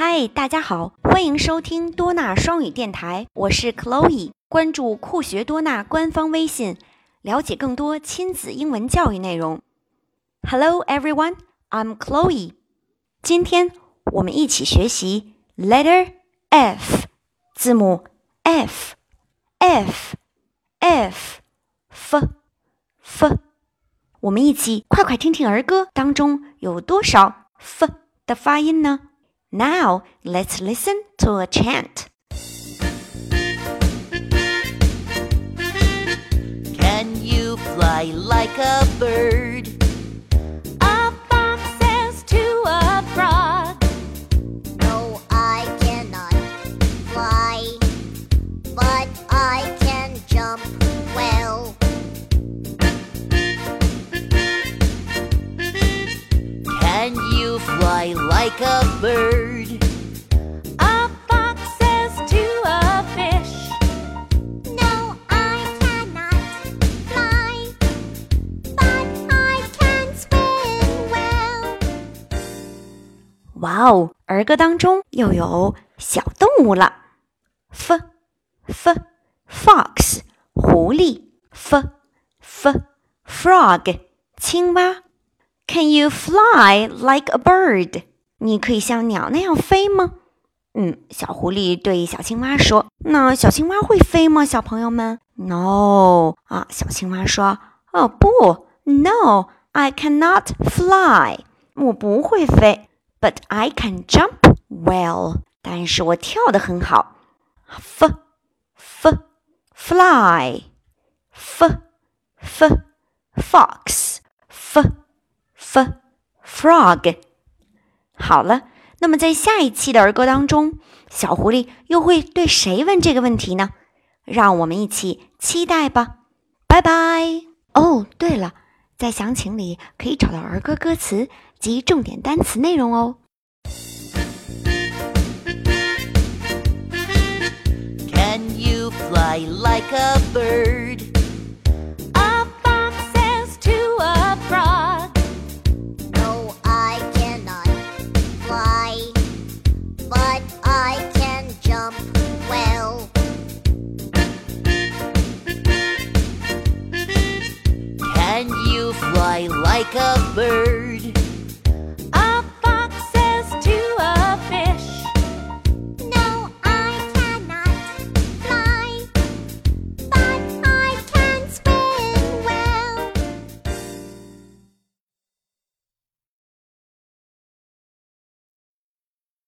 嗨，大家好，欢迎收听多纳双语电台，我是 Chloe。关注酷学多纳官方微信，了解更多亲子英文教育内容。Hello everyone, I'm Chloe。今天我们一起学习 letter F，字母 F F F f f。我们一起快快听听儿歌当中有多少 F 的发音呢？Now let's listen to a chant. Can you fly like a bird? fly like a bird? A fox says to a fish. No, I cannot fly, but I can swim well. 哇哦，儿歌当中又有小动物了，f f fox 狐狸，f f frog 青蛙。 Can you fly like a bird？你可以像鸟那样飞吗？嗯，小狐狸对小青蛙说：“那小青蛙会飞吗？”小朋友们，No 啊，小青蛙说：“哦不，No，I cannot fly，我不会飞。” But I can jump well. 但是我跳得很好。F f fly f f fox f frog，。好了，那么在下一期的儿歌当中，小狐狸又会对谁问这个问题呢？让我们一起期待吧。拜拜。哦，对了，在详情里可以找到儿歌歌词及重点单词内容哦。Can you fly like a bird? Like a bird?